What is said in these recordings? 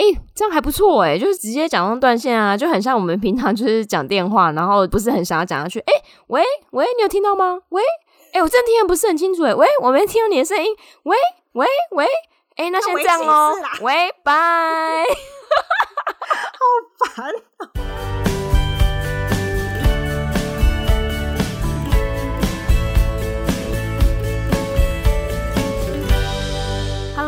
哎、欸，这样还不错哎，就是直接讲到断线啊，就很像我们平常就是讲电话，然后不是很想要讲下去。哎、欸，喂喂，你有听到吗？喂，哎、欸，我真的听得不是很清楚哎，喂，我没听到你的声音。喂喂喂，哎、欸，那先这样哦，喂，拜。好烦啊。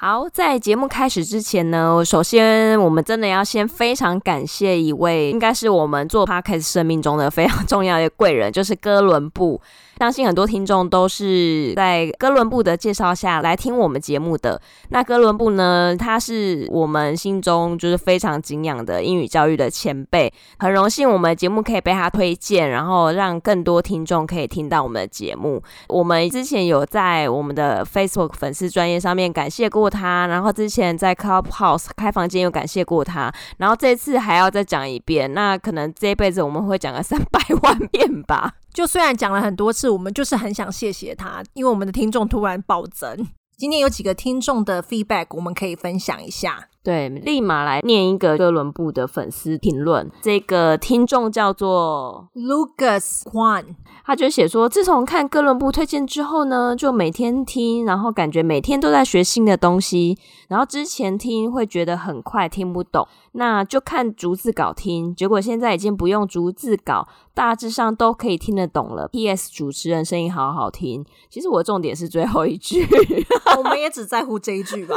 好，在节目开始之前呢，首先我们真的要先非常感谢一位，应该是我们做 Podcast 生命中的非常重要的贵人，就是哥伦布。相信很多听众都是在哥伦布的介绍下来听我们节目的。那哥伦布呢，他是我们心中就是非常敬仰的英语教育的前辈，很荣幸我们节目可以被他推荐，然后让更多听众可以听到我们的节目。我们之前有在我们的 Facebook 粉丝专业上面感谢他，然后之前在 Clubhouse 开房间有感谢过他，然后这次还要再讲一遍。那可能这一辈子我们会讲个三百万遍吧。就虽然讲了很多次，我们就是很想谢谢他，因为我们的听众突然暴增。今天有几个听众的 feedback，我们可以分享一下。对，立马来念一个哥伦布的粉丝评论。这个听众叫做 Lucas Kwan，他就写说，自从看哥伦布推荐之后呢，就每天听，然后感觉每天都在学新的东西。然后之前听会觉得很快听不懂，那就看逐字稿听。结果现在已经不用逐字稿，大致上都可以听得懂了。P.S. 主持人声音好好听。其实我的重点是最后一句，我们也只在乎这一句吧。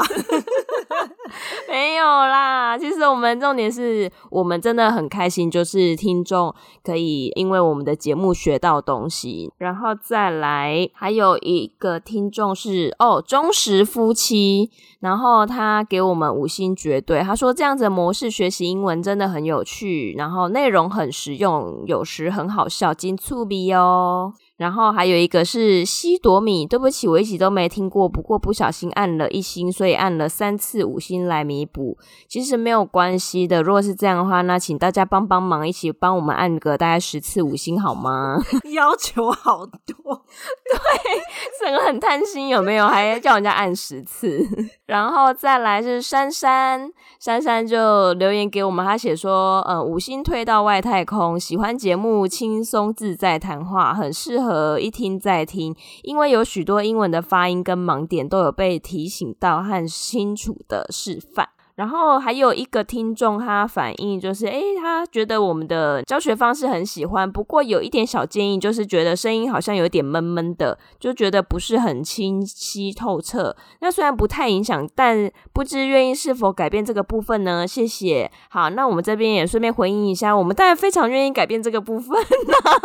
没有啦，其实我们重点是我们真的很开心，就是听众可以因为我们的节目学到东西，然后再来还有一个听众是哦忠实夫妻，然后他给我们五星绝对，他说这样子的模式学习英文真的很有趣，然后内容很实用，有时很好笑，金醋鼻哦。然后还有一个是西朵米，对不起，我一直都没听过，不过不小心按了一星，所以按了三次五星来弥补。其实没有关系的，如果是这样的话，那请大家帮帮忙，一起帮我们按个大概十次五星好吗？要求好多，对，整个很贪心，有没有？还叫人家按十次。然后再来是珊珊，珊珊就留言给我们，她写说，呃，五星推到外太空，喜欢节目，轻松自在谈话，很适合。呃，一听再听，因为有许多英文的发音跟盲点都有被提醒到和清楚的示范。然后还有一个听众，他反映就是，诶，他觉得我们的教学方式很喜欢，不过有一点小建议，就是觉得声音好像有点闷闷的，就觉得不是很清晰透彻。那虽然不太影响，但不知愿意是否改变这个部分呢？谢谢。好，那我们这边也顺便回应一下，我们当然非常愿意改变这个部分。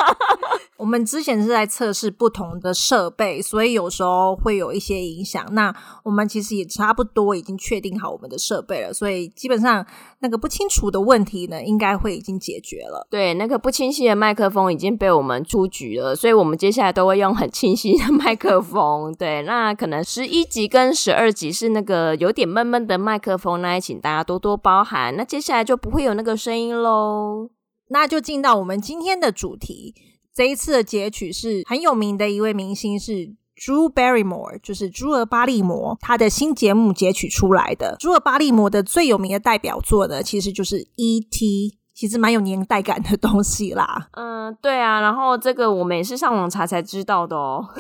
我们之前是在测试不同的设备，所以有时候会有一些影响。那我们其实也差不多已经确定好我们的设备了，所以基本上那个不清楚的问题呢，应该会已经解决了。对，那个不清晰的麦克风已经被我们出局了，所以我们接下来都会用很清晰的麦克风。对，那可能十一集跟十二集是那个有点闷闷的麦克风，那也请大家多多包涵。那接下来就不会有那个声音喽。那就进到我们今天的主题。这一次的截取是很有名的一位明星，是 Drew Barrymore，就是朱尔巴利摩，他的新节目截取出来的。朱尔巴利摩的最有名的代表作呢，其实就是《E.T.》，其实蛮有年代感的东西啦。嗯，对啊，然后这个我们也是上网查才知道的哦。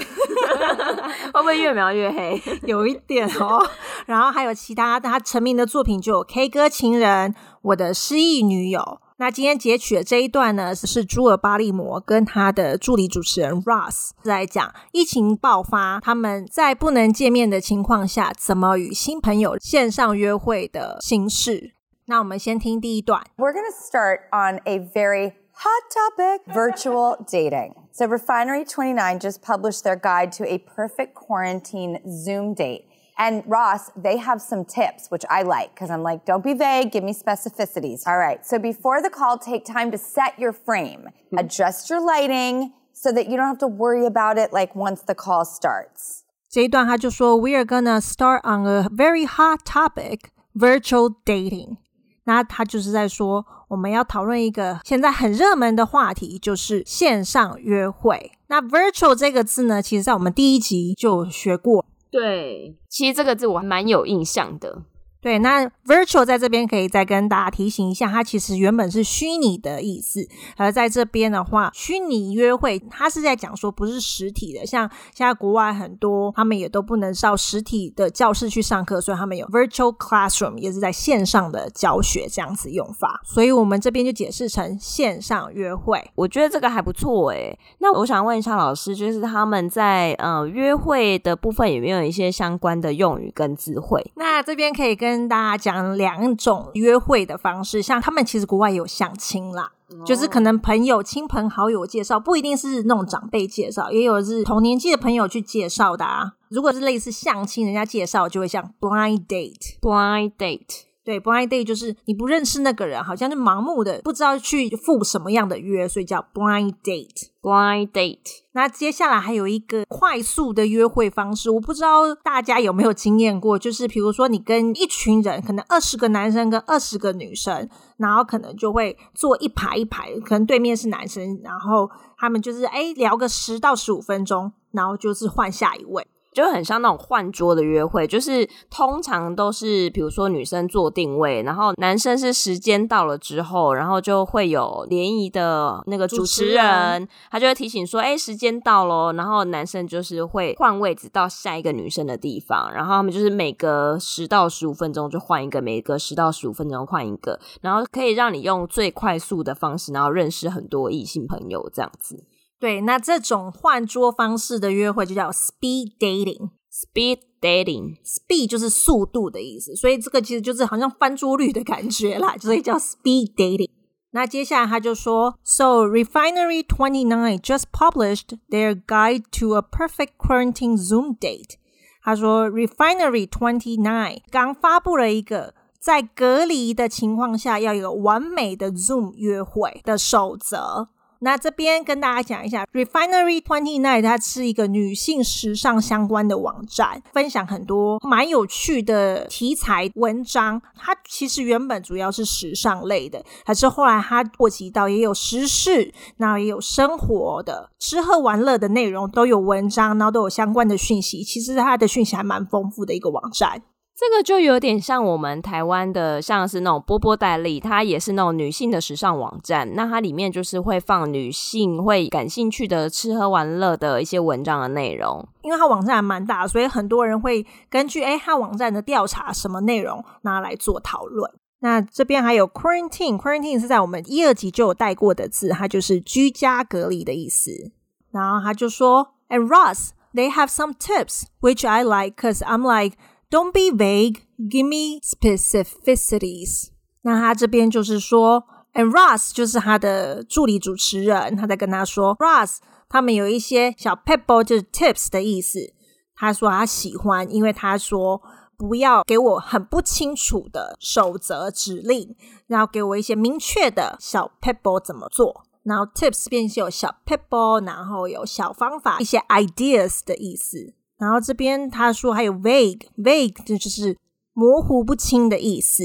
会不会越描越黑？有一点哦。然后还有其他他成名的作品，就有《K 歌情人》、《我的失忆女友》。那今天截取的这一段呢，是朱尔巴利摩跟他的助理主持人 Ross 在讲疫情爆发，他们在不能见面的情况下，怎么与新朋友线上约会的心事。那我们先听第一段。We're going to start on a very hot topic, virtual dating. So Refinery29 just published their guide to a perfect quarantine Zoom date. And Ross, they have some tips, which I like, because I'm like, don't be vague, give me specificities. All right, so before the call, take time to set your frame. Adjust your lighting, so that you don't have to worry about it like once the call starts. 这一段他就说，We are gonna start on a very hot topic, virtual dating。 那他就是在说，我们要讨论一个现在很热门的话题，就是线上约会。那 virtual 这个字呢，其实在我们第一集就学过。对，其实这个字我还蛮有印象的。对，那 virtual 在这边可以再跟大家提醒一下，它其实原本是虚拟的意思，而在这边的话，虚拟约会它是在讲说不是实体的，像现在国外很多他们也都不能到实体的教室去上课，所以他们有 virtual classroom，也是在线上的教学这样子用法，所以我们这边就解释成线上约会。我觉得这个还不错诶。那我想问一下老师，就是他们在呃约会的部分有没有一些相关的用语跟词汇？那这边可以跟跟大家讲两种约会的方式，像他们其实国外有相亲啦，oh. 就是可能朋友、亲朋好友介绍，不一定是那种长辈介绍，也有是同年纪的朋友去介绍的啊。如果是类似相亲，人家介绍就会像 blind date，blind date。对，blind date 就是你不认识那个人，好像就盲目的不知道去赴什么样的约，所以叫 blind date。blind date。那接下来还有一个快速的约会方式，我不知道大家有没有经验过，就是比如说你跟一群人，可能二十个男生跟二十个女生，然后可能就会坐一排一排，可能对面是男生，然后他们就是哎聊个十到十五分钟，然后就是换下一位。就很像那种换桌的约会，就是通常都是比如说女生做定位，然后男生是时间到了之后，然后就会有联谊的那个主持人，他就会提醒说：“哎，时间到咯。”然后男生就是会换位置到下一个女生的地方，然后他们就是每隔十到十五分钟就换一个，每隔十到十五分钟换一个，然后可以让你用最快速的方式，然后认识很多异性朋友这样子。对，那这种换桌方式的约会就叫 speed dating。speed dating，speed 就是速度的意思，所以这个其实就是好像翻桌率的感觉啦，所以叫 speed dating。那接下来他就说，So Refinery Twenty Nine just published their guide to a perfect quarantine Zoom date。他说，Refinery Twenty Nine 刚发布了一个在隔离的情况下要有完美的 Zoom 约会的守则。那这边跟大家讲一下，Refinery Twenty Nine 它是一个女性时尚相关的网站，分享很多蛮有趣的题材文章。它其实原本主要是时尚类的，还是后来它扩及到也有时事，然后也有生活的吃喝玩乐的内容都有文章，然后都有相关的讯息。其实它的讯息还蛮丰富的一个网站。这个就有点像我们台湾的，像是那种波波戴利，它也是那种女性的时尚网站。那它里面就是会放女性会感兴趣的吃喝玩乐的一些文章的内容。因为它网站还蛮大，所以很多人会根据诶它网站的调查什么内容拿来做讨论。那这边还有 quarantine，quarantine 是在我们一二集就有带过的字，它就是居家隔离的意思。然后他就说，And Ross, they have some tips which I like, cause I'm like Don't be vague. Give me specificities. 那他这边就是说，and Ross 就是他的助理主持人，他在跟他说，Ross 他们有一些小 pebble 就是 tips 的意思。他说他喜欢，因为他说不要给我很不清楚的守则指令，然后给我一些明确的小 pebble 怎么做。然后 tips 便是有小 pebble，然后有小方法，一些 ideas 的意思。然后这边他说还有 vague，vague 这就是模糊不清的意思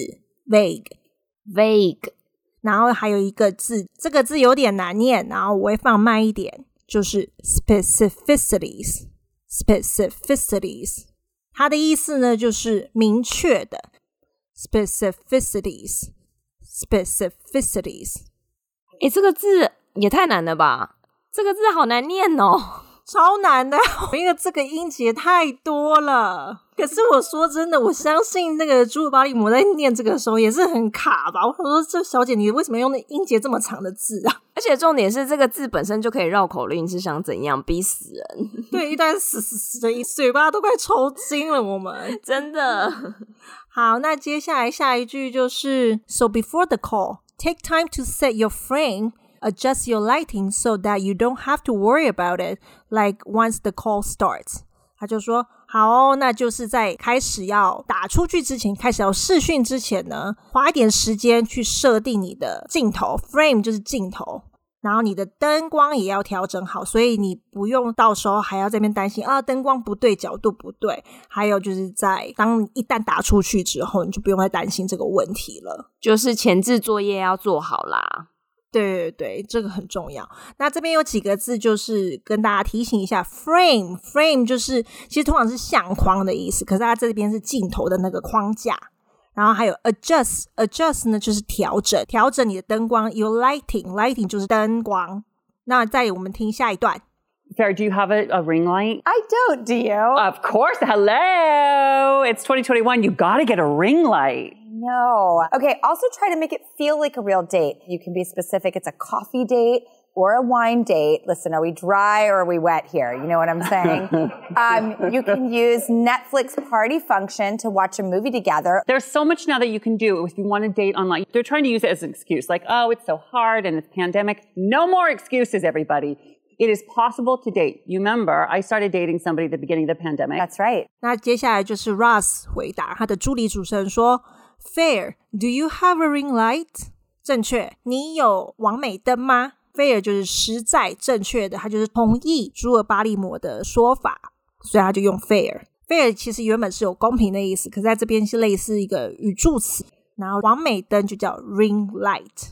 ，vague，vague。然后还有一个字，这个字有点难念，然后我会放慢一点，就是 specificities，specificities。它的意思呢就是明确的，specificities，specificities。诶，这个字也太难了吧？这个字好难念哦。超难的，因为这个音节太多了。可是我说真的，我相信那个茱莉巴利摩在念这个时候也是很卡吧。我说这小姐，你为什么用那音节这么长的字啊？而且重点是这个字本身就可以绕口令，是想怎样逼死人？对，一段死死死的，嘴巴都快抽筋了。我们真的好，那接下来下一句就是：So before the call, take time to set your frame. Adjust your lighting so that you don't have to worry about it. Like once the call starts，他就说好哦，那就是在开始要打出去之前，开始要试训之前呢，花一点时间去设定你的镜头，frame 就是镜头。然后你的灯光也要调整好，所以你不用到时候还要这边担心啊，灯光不对，角度不对。还有就是在当一旦打出去之后，你就不用再担心这个问题了。就是前置作业要做好啦。对对对，这个很重要。那这边有几个字，就是跟大家提醒一下：frame，frame 就是其实通常是相框的意思，可是它这边是镜头的那个框架。然后还有 adjust，adjust 呢就是调整，调整你的灯光。You lighting，lighting 就是灯光。那再我们听下一段。Sarah, do you have a, a ring light? I don't, do you? Of course. Hello. It's 2021. You got to get a ring light. No. Okay. Also try to make it feel like a real date. You can be specific. It's a coffee date or a wine date. Listen, are we dry or are we wet here? You know what I'm saying? um, you can use Netflix party function to watch a movie together. There's so much now that you can do if you want to date online. They're trying to use it as an excuse, like, oh, it's so hard and it's pandemic. No more excuses, everybody. It is possible to date. You remember, I started dating somebody at the beginning of the pandemic. That's right. 那接下来就是 Ross 回答他的助理主持人说 ：“Fair, do you have a ring light？” 正确，你有网美灯吗？fair 就是实在正确的，它就是同意朱尔巴利摩的说法，所以他就用 fair。fair 其实原本是有公平的意思，可在这边是类似一个语助词。然后网美灯就叫 ring light，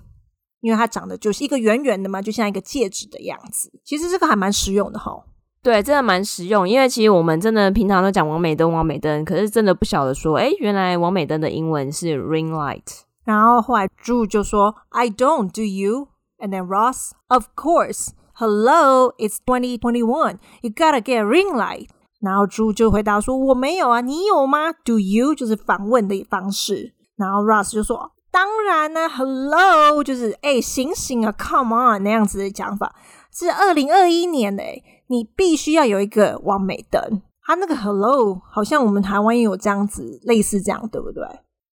因为它长得就是一个圆圆的嘛，就像一个戒指的样子。其实这个还蛮实用的哈。对，真的蛮实用，因为其实我们真的平常都讲王美灯、王美灯，可是真的不晓得说，哎，原来王美灯的英文是 ring light。然后后来朱就说：“I don't, do you？” And then Ross, of course, hello, it's 2021. You gotta get a ring light. 然后猪就回答说：“我没有啊，你有吗？”Do you 就是反问的方式。然后 Ross 就说：“当然呢，Hello 就是哎，醒醒啊，Come on 那样子的讲法。是二零二一年的，你必须要有一个完美灯。他那个 Hello 好像我们台湾也有这样子，类似这样，对不对？”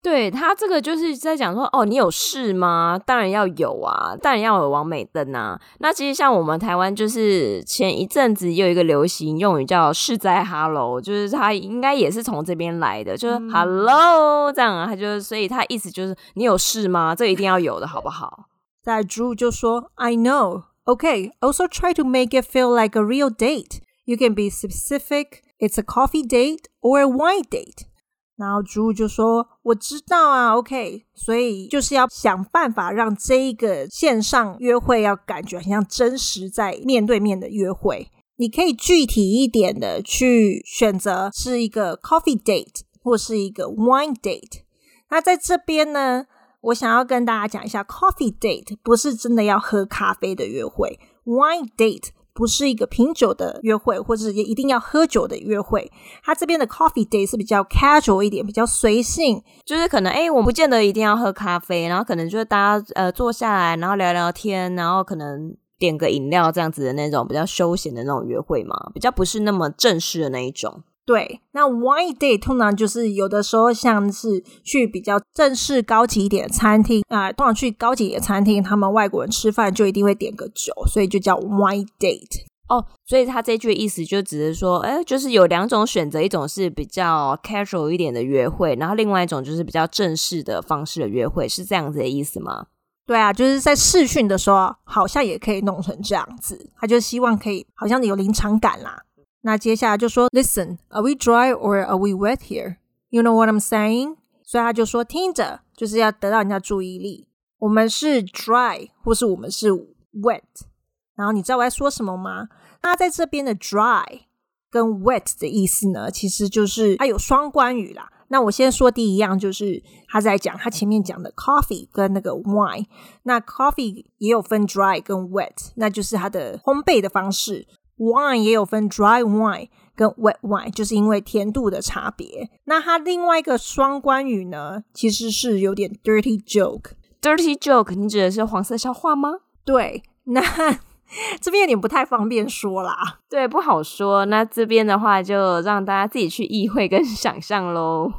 对，他这个就是在讲说，哦，你有事吗？当然要有啊，当然要有王美灯啊。那其实像我们台湾，就是前一阵子有一个流行用语叫“是在 Hello”，就是他应该也是从这边来的，就是 Hello 这样啊。他就是，所以他意思就是你有事吗？这一定要有的，好不好？在 Drew 就说：“I know, okay. Also try to make it feel like a real date. You can be specific. It's a coffee date or a wine date.” 然后朱就说：“我知道啊，OK，所以就是要想办法让这一个线上约会要感觉很像真实在面对面的约会。你可以具体一点的去选择是一个 coffee date 或是一个 wine date。那在这边呢，我想要跟大家讲一下，coffee date 不是真的要喝咖啡的约会，wine date。”不是一个品酒的约会，或者是一定要喝酒的约会。他这边的 coffee date 是比较 casual 一点，比较随性，就是可能哎，我不见得一定要喝咖啡，然后可能就是大家呃坐下来，然后聊聊天，然后可能点个饮料这样子的那种比较休闲的那种约会嘛，比较不是那么正式的那一种。对，那 wine day 通常就是有的时候像是去比较正式高级一点的餐厅啊、呃，通常去高级一点的餐厅，他们外国人吃饭就一定会点个酒，所以就叫 wine date。哦，所以他这句的意思就只是说，哎，就是有两种选择，一种是比较 casual 一点的约会，然后另外一种就是比较正式的方式的约会，是这样子的意思吗？对啊，就是在试训的时候，好像也可以弄成这样子，他就希望可以好像有临场感啦。那接下来就说，Listen, are we dry or are we wet here? You know what I'm saying? 所以他就说，听着，就是要得到人家注意力。我们是 dry，或是我们是 wet。然后你知道我在说什么吗？那在这边的 dry 跟 wet 的意思呢，其实就是它有双关语啦。那我先说第一样，就是他在讲他前面讲的 coffee 跟那个 wine。那 coffee 也有分 dry 跟 wet，那就是它的烘焙的方式。Wine 也有分 dry wine 跟 wet wine，就是因为甜度的差别。那它另外一个双关语呢，其实是有点 dirty joke。dirty joke，你指的是黄色笑话吗？对，那这边有点不太方便说啦。对，不好说。那这边的话，就让大家自己去意会跟想象喽。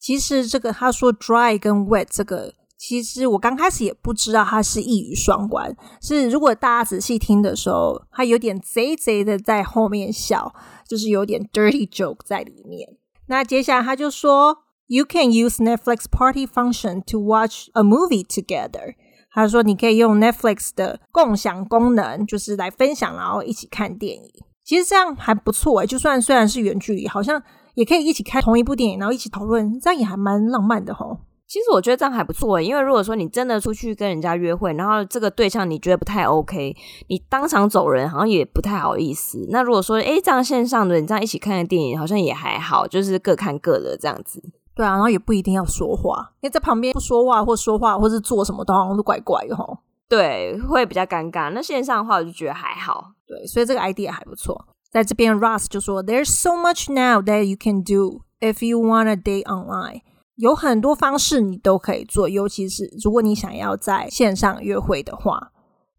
其实这个他说 dry 跟 wet 这个。其实我刚开始也不知道它是一语双关，是如果大家仔细听的时候，它有点贼贼的在后面笑，就是有点 dirty joke 在里面。那接下来他就说，You can use Netflix party function to watch a movie together。他说你可以用 Netflix 的共享功能，就是来分享，然后一起看电影。其实这样还不错哎，就算虽然是远距离，好像也可以一起看同一部电影，然后一起讨论，这样也还蛮浪漫的吼。其实我觉得这样还不错，因为如果说你真的出去跟人家约会，然后这个对象你觉得不太 OK，你当场走人好像也不太好意思。那如果说诶这样线上的你这样一起看个电影，好像也还好，就是各看各的这样子。对啊，然后也不一定要说话，因为在旁边不说话或说话或是做什么都好像都怪怪的吼。对，会比较尴尬。那线上的话我就觉得还好。对，所以这个 idea 还不错。在这边，Russ 就说：“There's so much now that you can do if you want a date online。”有很多方式你都可以做，尤其是如果你想要在线上约会的话。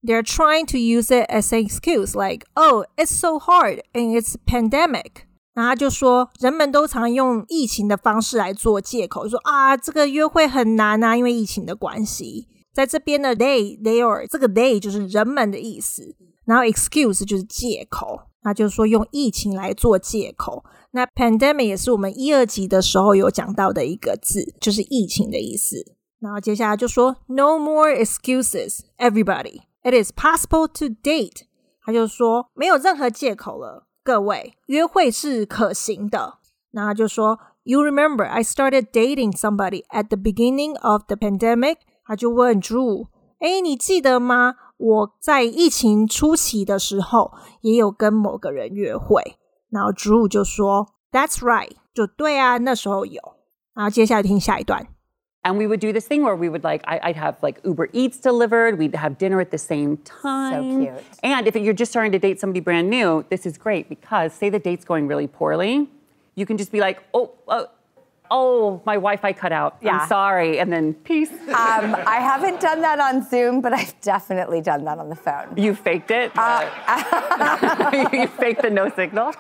They're trying to use it as an excuse, like, "Oh, it's so hard and it's pandemic." 然后他就说，人们都常用疫情的方式来做借口，说啊，这个约会很难啊，因为疫情的关系。在这边的 they, they are 这个 they 就是人们的意思，然后 excuse 就是借口，那就是说用疫情来做借口。那 pandemic 也是我们一二集的时候有讲到的一个字，就是疫情的意思。然后接下来就说 No more excuses, everybody. It is possible to date。他就说没有任何借口了，各位，约会是可行的。然后就说 You remember I started dating somebody at the beginning of the pandemic。他就问 Drew，哎，你记得吗？我在疫情初期的时候也有跟某个人约会。然后 Drew 就说：“That's right，就对啊，那时候有。”然后接下来听下一段。And we would do this thing where we would like, I, I'd have like Uber Eats delivered. We'd have dinner at the same time. So cute. And if you're just starting to date somebody brand new, this is great because say the date's going really poorly, you can just be like, oh, oh, oh my Wi-Fi cut out. Yeah. I'm sorry. And then peace. Um, I haven't done that on Zoom, but I've definitely done that on the phone. You faked it? Uh, you faked the no signal?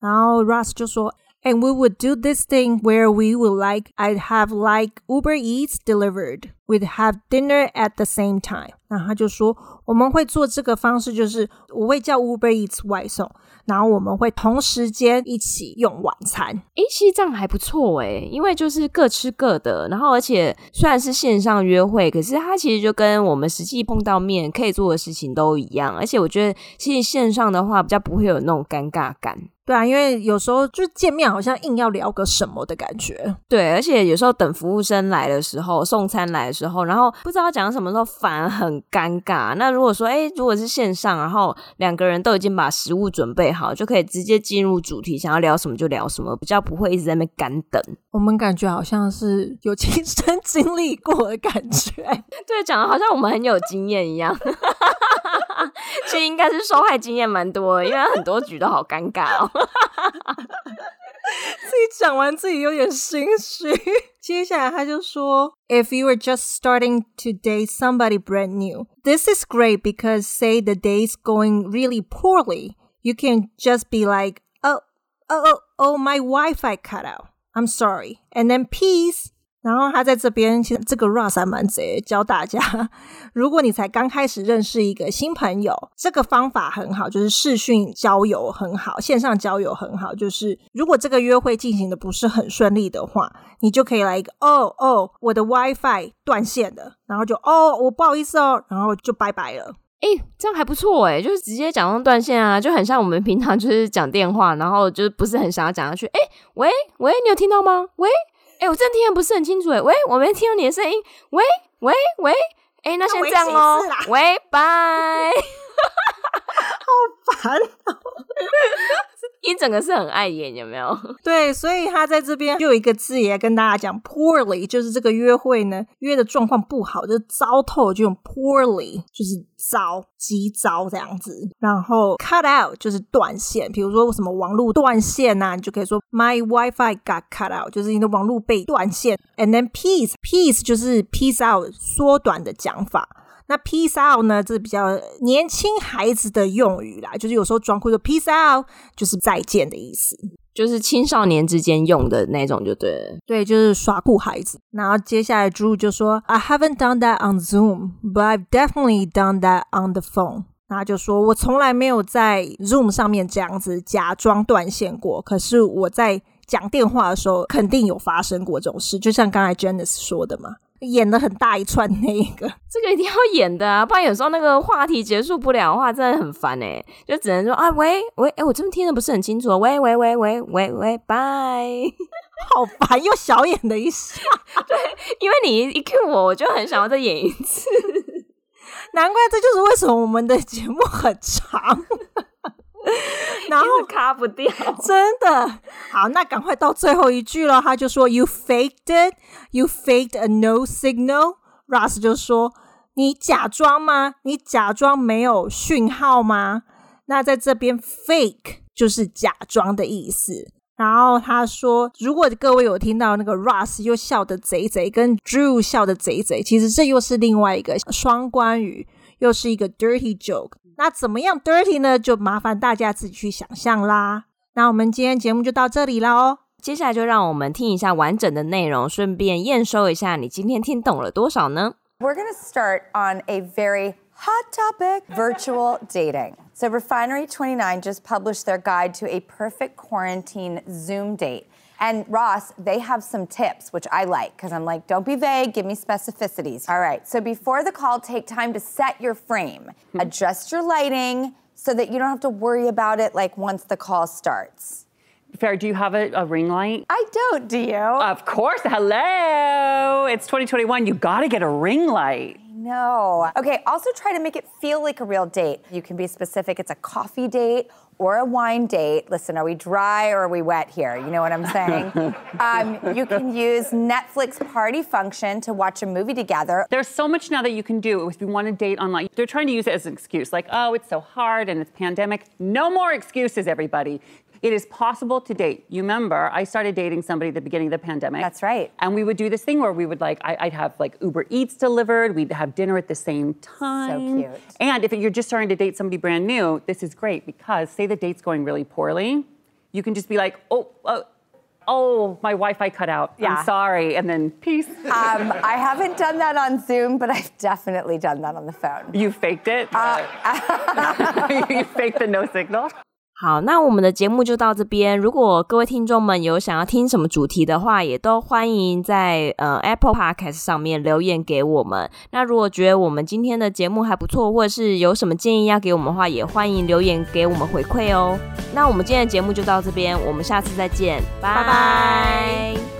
然后 Ross 就说，And we would do this thing where we would like I'd have like Uber Eats delivered. We'd have dinner at the same time. 然后他就说，我们会做这个方式，就是我会叫 Uber Eats 外送。然后我们会同时间一起用晚餐。诶，其实这样还不错诶，因为就是各吃各的。然后而且虽然是线上约会，可是它其实就跟我们实际碰到面可以做的事情都一样。而且我觉得其实线上的话比较不会有那种尴尬感。对啊，因为有时候就见面好像硬要聊个什么的感觉。对，而且有时候等服务生来的时候，送餐来的时候，然后不知道讲什么时候，反而很尴尬。那如果说，哎，如果是线上，然后两个人都已经把食物准备好，就可以直接进入主题，想要聊什么就聊什么，比较不会一直在那边干等。我们感觉好像是有亲身 经历过的感觉。对，讲的好像我们很有经验一样。其实应该是受害经验蛮多的，因为很多局都好尴尬哦。自己讲完自己有点心虚。接下来他就说：“If you were just starting to date somebody brand new, this is great because say the date's going really poorly, you can just be like, oh, oh, oh, oh, my Wi-Fi cut out. I'm sorry, and then peace.” 然后他在这边，其实这个 Russ 还蛮贼，教大家，如果你才刚开始认识一个新朋友，这个方法很好，就是视讯交友很好，线上交友很好。就是如果这个约会进行的不是很顺利的话，你就可以来一个哦哦，我的 WiFi 断线了，然后就哦，我不好意思哦，然后就拜拜了。诶，这样还不错诶，就是直接讲到断线啊，就很像我们平常就是讲电话，然后就是不是很想要讲下去。诶，喂喂，你有听到吗？喂。哎，我真的听得不是很清楚哎，喂，我没听到你的声音，喂喂喂，哎，那先这样喽，喂，拜，好烦哦。一整个是很碍眼，有没有？对，所以他在这边就有一个字也跟大家讲，poorly，就是这个约会呢，约的状况不好，就糟透，就用 poorly，就是糟，极糟这样子。然后 cut out 就是断线，比如说什么网络断线呐、啊，你就可以说 my WiFi got cut out，就是你的网络被断线。And then peace，peace 就是 peace out 缩短的讲法。那 peace out 呢？这是比较年轻孩子的用语啦，就是有时候装酷说 peace out 就是再见的意思，就是青少年之间用的那种，就对了。对，就是耍酷孩子。然后接下来 Drew 就说：“I haven't done that on Zoom, but I've definitely done that on the phone。”然后就说：“我从来没有在 Zoom 上面这样子假装断线过，可是我在讲电话的时候肯定有发生过这种事，就像刚才 Janice 说的嘛。”演的很大一串那一个，这个一定要演的啊，不然有时候那个话题结束不了的话，真的很烦哎，就只能说啊喂喂，哎、欸，我这边听的不是很清楚，喂喂喂喂喂喂，拜，好烦，又小演的一下，对，因为你一 cue 我，我就很想要再演一次，难怪这就是为什么我们的节目很长。然后卡不掉，真的好，那赶快到最后一句了。他就说：“You faked it, you faked a no signal。” Russ 就说：“你假装吗？你假装没有讯号吗？”那在这边，fake 就是假装的意思。然后他说：“如果各位有听到那个 Russ 又笑得贼贼，跟 Drew 笑得贼贼，其实这又是另外一个双关语，又是一个 dirty joke。”那怎么样 dirty 呢？就麻烦大家自己去想象啦。那我们今天节目就到这里了哦。接下来就让我们听一下完整的内容，顺便验收一下你今天听懂了多少呢？We're gonna start on a very hot topic: virtual dating. So Refinery29 just published their guide to a perfect quarantine Zoom date. And Ross, they have some tips, which I like because I'm like, don't be vague, give me specificities. All right, so before the call, take time to set your frame, hmm. adjust your lighting so that you don't have to worry about it like once the call starts. Fair, do you have a, a, ring light? I don't, do you? Of course. Hello. It's 2021. You got to get a ring light. No. Okay, also try to make it feel like a real date. You can be specific. It's a coffee date or a wine date. Listen, are we dry or are we wet here? You know what I'm saying? um, you can use Netflix party function to watch a movie together. There's so much now that you can do if you want to date online. They're trying to use it as an excuse, like, oh, it's so hard and it's pandemic. No more excuses, everybody. It is possible to date. You remember, I started dating somebody at the beginning of the pandemic. That's right. And we would do this thing where we would like, I, would have like Uber Eats delivered. We'd have dinner at the same time. So cute. And if you're just starting to date somebody brand new, this is great because say the date's going really poorly, you can just be like, oh, oh oh, my Wi-Fi cut out. Yeah. I'm sorry, and then peace. Um, I haven't done that on Zoom, but I've definitely done that on the phone. You faked it? Uh, you faked the no signal? 好，那我们的节目就到这边。如果各位听众们有想要听什么主题的话，也都欢迎在呃 Apple Podcast 上面留言给我们。那如果觉得我们今天的节目还不错，或者是有什么建议要给我们的话，也欢迎留言给我们回馈哦。那我们今天的节目就到这边，我们下次再见，拜拜。